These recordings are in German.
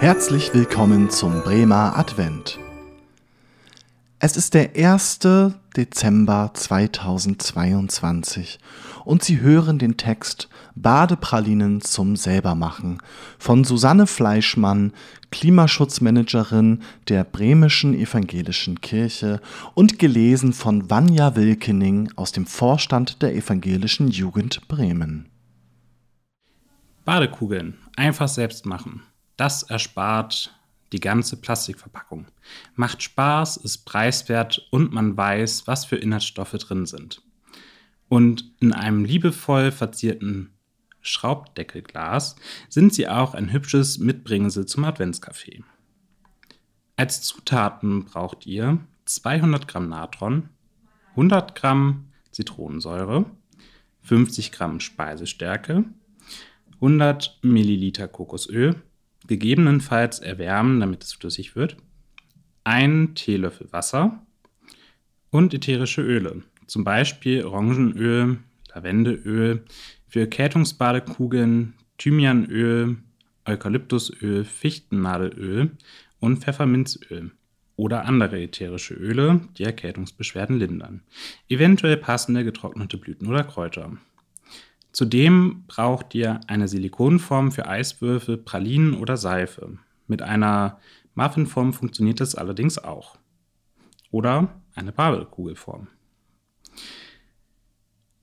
Herzlich willkommen zum Bremer Advent. Es ist der 1. Dezember 2022 und Sie hören den Text Badepralinen zum Selbermachen von Susanne Fleischmann, Klimaschutzmanagerin der Bremischen Evangelischen Kirche und gelesen von Vanja Wilkening aus dem Vorstand der Evangelischen Jugend Bremen. Badekugeln einfach selbst machen. Das erspart die ganze Plastikverpackung. Macht Spaß, ist preiswert und man weiß, was für Inhaltsstoffe drin sind. Und in einem liebevoll verzierten Schraubdeckelglas sind sie auch ein hübsches Mitbringsel zum Adventskaffee. Als Zutaten braucht ihr 200 Gramm Natron, 100 Gramm Zitronensäure, 50 Gramm Speisestärke, 100 Milliliter Kokosöl, gegebenenfalls erwärmen, damit es flüssig wird, ein Teelöffel Wasser und ätherische Öle, zum Beispiel Orangenöl, Lavendeöl, für Erkältungsbadekugeln Thymianöl, Eukalyptusöl, Fichtennadelöl und Pfefferminzöl oder andere ätherische Öle, die Erkältungsbeschwerden lindern. Eventuell passende getrocknete Blüten oder Kräuter. Zudem braucht ihr eine Silikonform für Eiswürfel, Pralinen oder Seife. Mit einer Muffinform funktioniert das allerdings auch. Oder eine Babelkugelform.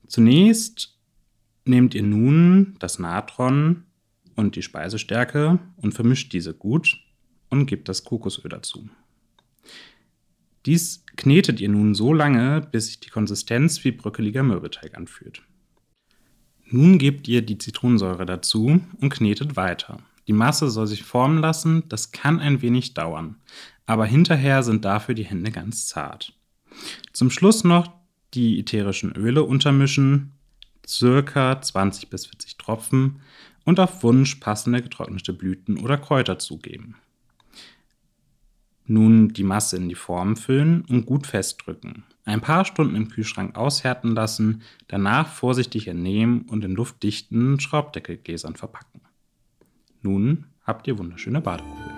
Zunächst nehmt ihr nun das Natron und die Speisestärke und vermischt diese gut und gebt das Kokosöl dazu. Dies knetet ihr nun so lange, bis sich die Konsistenz wie bröckeliger Mürbeteig anfühlt. Nun gebt ihr die Zitronensäure dazu und knetet weiter. Die Masse soll sich formen lassen, das kann ein wenig dauern, aber hinterher sind dafür die Hände ganz zart. Zum Schluss noch die ätherischen Öle untermischen, circa 20 bis 40 Tropfen und auf Wunsch passende getrocknete Blüten oder Kräuter zugeben. Nun die Masse in die Form füllen und gut festdrücken. Ein paar Stunden im Kühlschrank aushärten lassen, danach vorsichtig entnehmen und in luftdichten Schraubdeckelgläsern verpacken. Nun habt ihr wunderschöne Badekugeln.